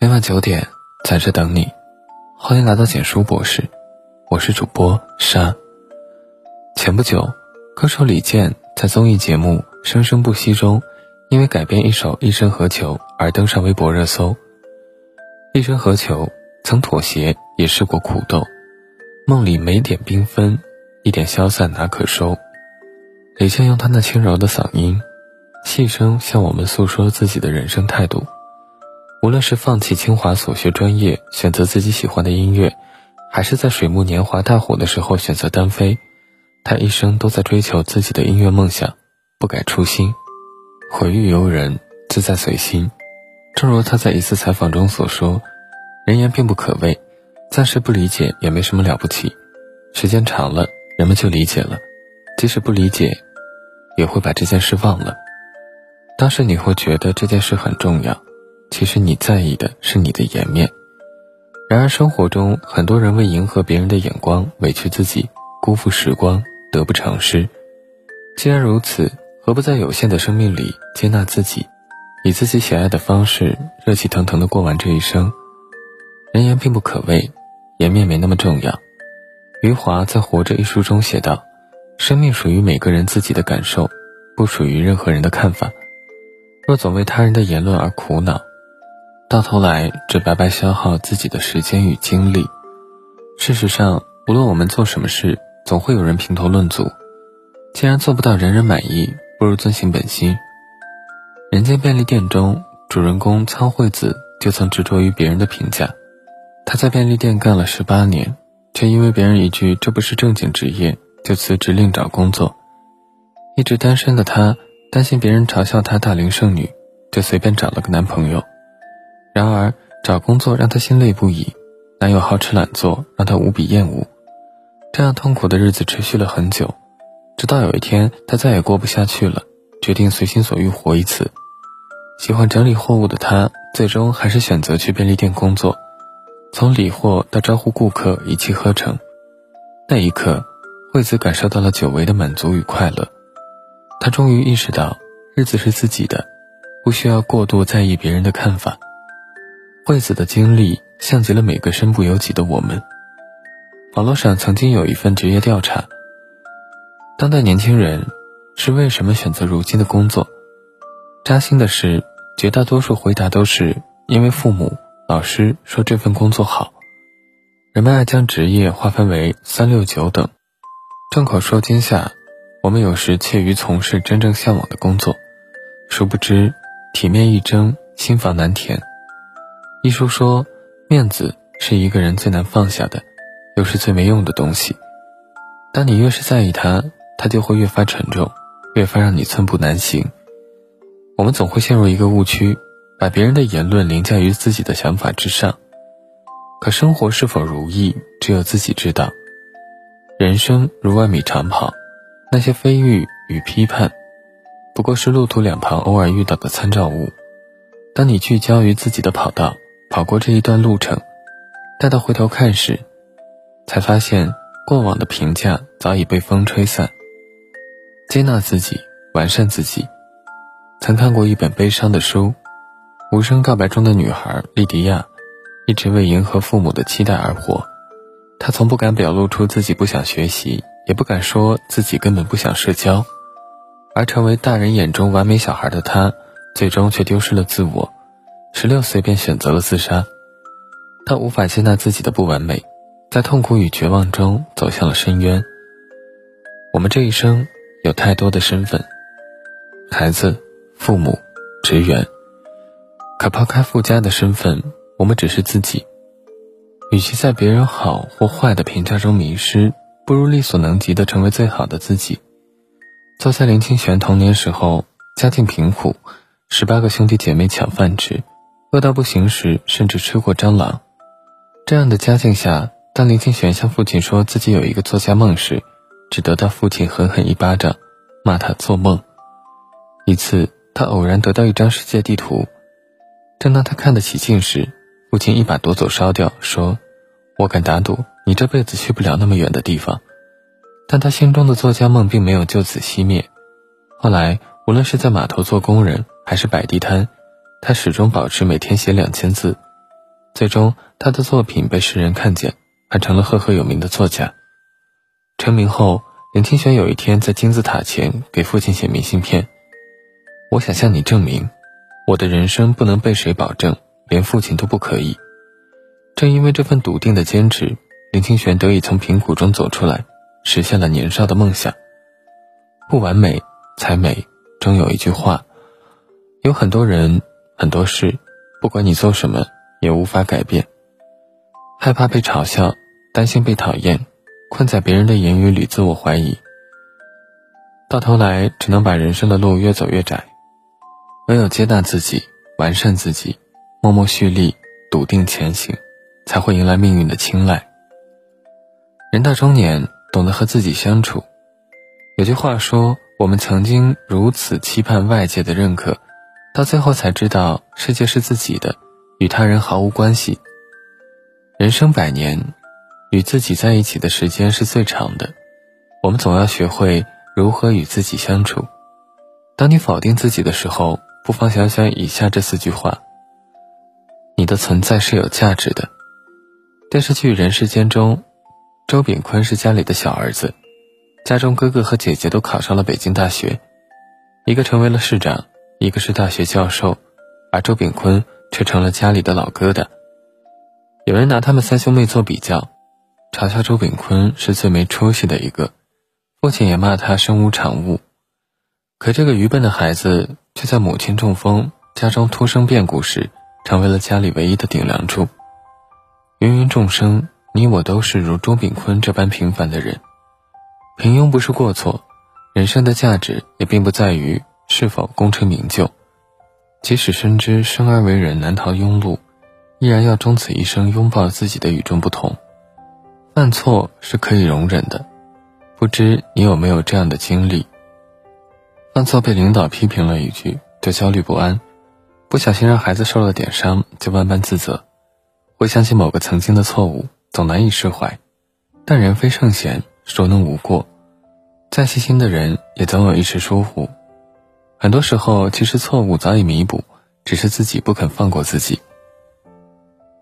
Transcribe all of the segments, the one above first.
每晚九点，在这等你。欢迎来到简书博士，我是主播沙。前不久，歌手李健在综艺节目《生生不息》中，因为改编一首《一生何求》而登上微博热搜。一生何求，曾妥协，也试过苦斗，梦里没点缤纷，一点消散哪可收？李健用他那轻柔的嗓音，细声向我们诉说自己的人生态度。无论是放弃清华所学专业，选择自己喜欢的音乐，还是在水木年华大火的时候选择单飞，他一生都在追求自己的音乐梦想，不改初心，毁誉由人，自在随心。正如他在一次采访中所说：“人言并不可畏，暂时不理解也没什么了不起，时间长了，人们就理解了，即使不理解，也会把这件事忘了。当时你会觉得这件事很重要。”其实你在意的是你的颜面，然而生活中很多人为迎合别人的眼光委屈自己，辜负时光，得不偿失。既然如此，何不在有限的生命里接纳自己，以自己喜爱的方式热气腾腾地过完这一生？人言并不可畏，颜面没那么重要。余华在《活着》一书中写道：“生命属于每个人自己的感受，不属于任何人的看法。若总为他人的言论而苦恼。”到头来只白白消耗自己的时间与精力。事实上，无论我们做什么事，总会有人评头论足。既然做不到人人满意，不如遵循本心。人间便利店中，主人公仓惠子就曾执着于别人的评价。他在便利店干了十八年，却因为别人一句“这不是正经职业”，就辞职另找工作。一直单身的她，担心别人嘲笑她大龄剩女，就随便找了个男朋友。然而，找工作让她心累不已，男友好吃懒做，让她无比厌恶。这样痛苦的日子持续了很久，直到有一天，她再也过不下去了，决定随心所欲活一次。喜欢整理货物的她，最终还是选择去便利店工作，从理货到招呼顾客，一气呵成。那一刻，惠子感受到了久违的满足与快乐。她终于意识到，日子是自己的，不需要过度在意别人的看法。惠子的经历像极了每个身不由己的我们。网络上曾经有一份职业调查：当代年轻人是为什么选择如今的工作？扎心的是，绝大多数回答都是因为父母、老师说这份工作好。人们爱将职业划分为三六九等。众口铄金下，我们有时怯于从事真正向往的工作，殊不知体面一争，心房难填。一书说，面子是一个人最难放下的，又是最没用的东西。当你越是在意它，它就会越发沉重，越发让你寸步难行。我们总会陷入一个误区，把别人的言论凌驾于自己的想法之上。可生活是否如意，只有自己知道。人生如万米长跑，那些非议与批判，不过是路途两旁偶尔遇到的参照物。当你聚焦于自己的跑道，跑过这一段路程，待到回头看时，才发现过往的评价早已被风吹散。接纳自己，完善自己。曾看过一本悲伤的书，《无声告白》中的女孩莉迪亚，一直为迎合父母的期待而活。她从不敢表露出自己不想学习，也不敢说自己根本不想社交，而成为大人眼中完美小孩的她，最终却丢失了自我。十六岁便选择了自杀，他无法接纳自己的不完美，在痛苦与绝望中走向了深渊。我们这一生有太多的身份：孩子、父母、职员。可抛开附加的身份，我们只是自己。与其在别人好或坏的评价中迷失，不如力所能及的成为最好的自己。就在林清玄童年时候，家境贫苦，十八个兄弟姐妹抢饭吃。饿到不行时，甚至吃过蟑螂。这样的家境下，当林清玄向父亲说自己有一个作家梦时，只得到父亲狠狠一巴掌，骂他做梦。一次，他偶然得到一张世界地图，正当他看得起劲时，父亲一把夺走烧掉，说：“我敢打赌，你这辈子去不了那么远的地方。”但他心中的作家梦并没有就此熄灭。后来，无论是在码头做工人，还是摆地摊。他始终保持每天写两千字，最终他的作品被世人看见，还成了赫赫有名的作家。成名后，林清玄有一天在金字塔前给父亲写明信片：“我想向你证明，我的人生不能被谁保证，连父亲都不可以。”正因为这份笃定的坚持，林清玄得以从贫苦中走出来，实现了年少的梦想。不完美才美，终有一句话：有很多人，很多事，不管你做什么，也无法改变。害怕被嘲笑，担心被讨厌，困在别人的言语里自我怀疑，到头来只能把人生的路越走越窄。唯有接纳自己，完善自己，默默蓄力，笃定前行，才会迎来命运的青睐。人到中年，懂得和自己相处。有句话说：“我们曾经如此期盼外界的认可，到最后才知道世界是自己的，与他人毫无关系。人生百年，与自己在一起的时间是最长的。我们总要学会如何与自己相处。当你否定自己的时候，不妨想想以下这四句话：你的存在是有价值的。电视剧《人世间》中，周秉昆是家里的小儿子。家中哥哥和姐姐都考上了北京大学，一个成为了市长，一个是大学教授，而周炳坤却成了家里的老疙瘩。有人拿他们三兄妹做比较，嘲笑周炳坤是最没出息的一个，父亲也骂他身无长物。可这个愚笨的孩子却在母亲中风、家中突生变故时，成为了家里唯一的顶梁柱。芸芸众生，你我都是如周炳坤这般平凡的人。平庸不是过错，人生的价值也并不在于是否功成名就。即使深知生而为人难逃庸碌，依然要终此一生拥抱自己的与众不同。犯错是可以容忍的，不知你有没有这样的经历？犯错被领导批评了一句，就焦虑不安；不小心让孩子受了点伤，就万般自责；回想起某个曾经的错误，总难以释怀。但人非圣贤。孰能无过？再细心的人也总有一时疏忽。很多时候，其实错误早已弥补，只是自己不肯放过自己。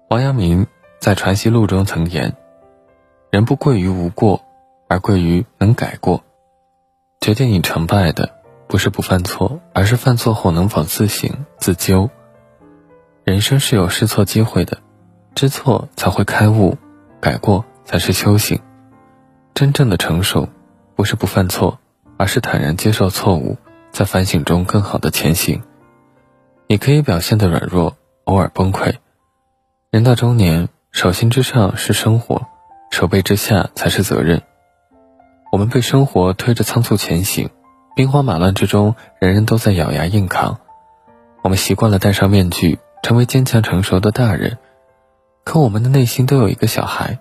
王阳明在《传习录》中曾言：“人不贵于无过，而贵于能改过。”决定你成败的，不是不犯错，而是犯错后能否自省自纠。人生是有试错机会的，知错才会开悟，改过才是修行。真正的成熟，不是不犯错，而是坦然接受错误，在反省中更好的前行。你可以表现的软弱，偶尔崩溃。人到中年，手心之上是生活，手背之下才是责任。我们被生活推着仓促前行，兵荒马乱之中，人人都在咬牙硬扛。我们习惯了戴上面具，成为坚强成熟的大人，可我们的内心都有一个小孩，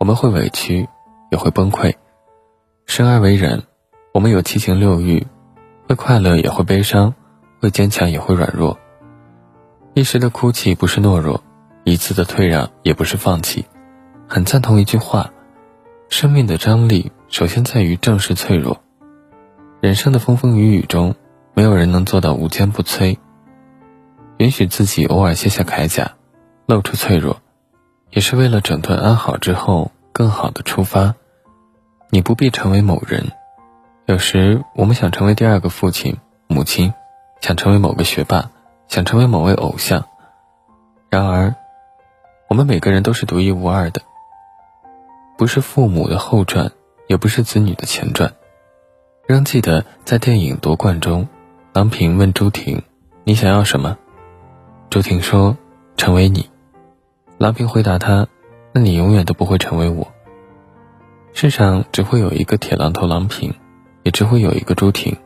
我们会委屈。也会崩溃。生而为人，我们有七情六欲，会快乐也会悲伤，会坚强也会软弱。一时的哭泣不是懦弱，一次的退让也不是放弃。很赞同一句话：生命的张力首先在于正视脆弱。人生的风风雨雨中，没有人能做到无坚不摧。允许自己偶尔卸下铠甲，露出脆弱，也是为了整顿安好之后更好的出发。你不必成为某人，有时我们想成为第二个父亲、母亲，想成为某个学霸，想成为某位偶像。然而，我们每个人都是独一无二的，不是父母的后传，也不是子女的前传。仍记得在电影《夺冠》中，郎平问朱婷：“你想要什么？”朱婷说：“成为你。”郎平回答他：“那你永远都不会成为我。”世上只会有一个铁榔头郎平，也只会有一个朱婷。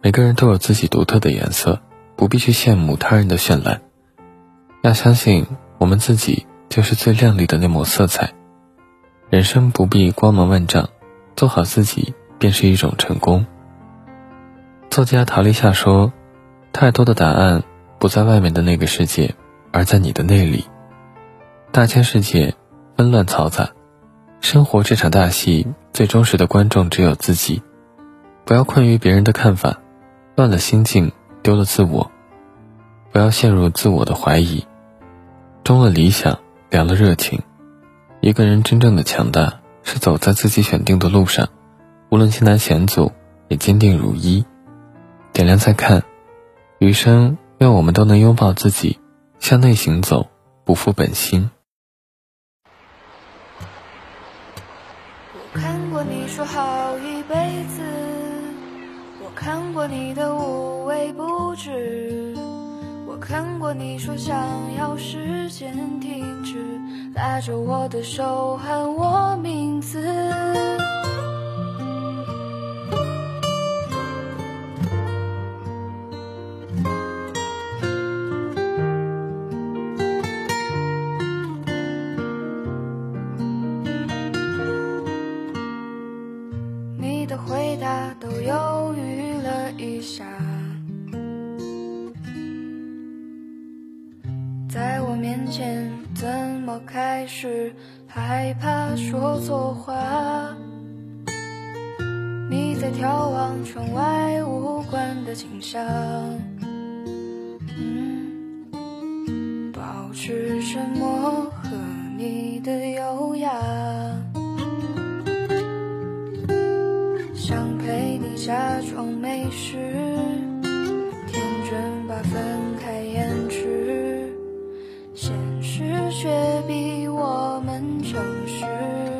每个人都有自己独特的颜色，不必去羡慕他人的绚烂。要相信我们自己就是最亮丽的那抹色彩。人生不必光芒万丈，做好自己便是一种成功。作家陶立夏说：“太多的答案不在外面的那个世界，而在你的内里。大千世界，纷乱嘈杂。”生活这场大戏，最忠实的观众只有自己。不要困于别人的看法，乱了心境，丢了自我。不要陷入自我的怀疑。中了理想，凉了热情。一个人真正的强大，是走在自己选定的路上，无论艰难险阻，也坚定如一。点亮再看，余生愿我们都能拥抱自己，向内行走，不负本心。我看过你说好一辈子，看过你的无微不至。我看过你说想要时间停止，拉着我的手喊我名字。在眺望窗外无关的景象，保持沉默和你的优雅，想陪你假装没事，天真把分开延迟。现实却比我们诚实。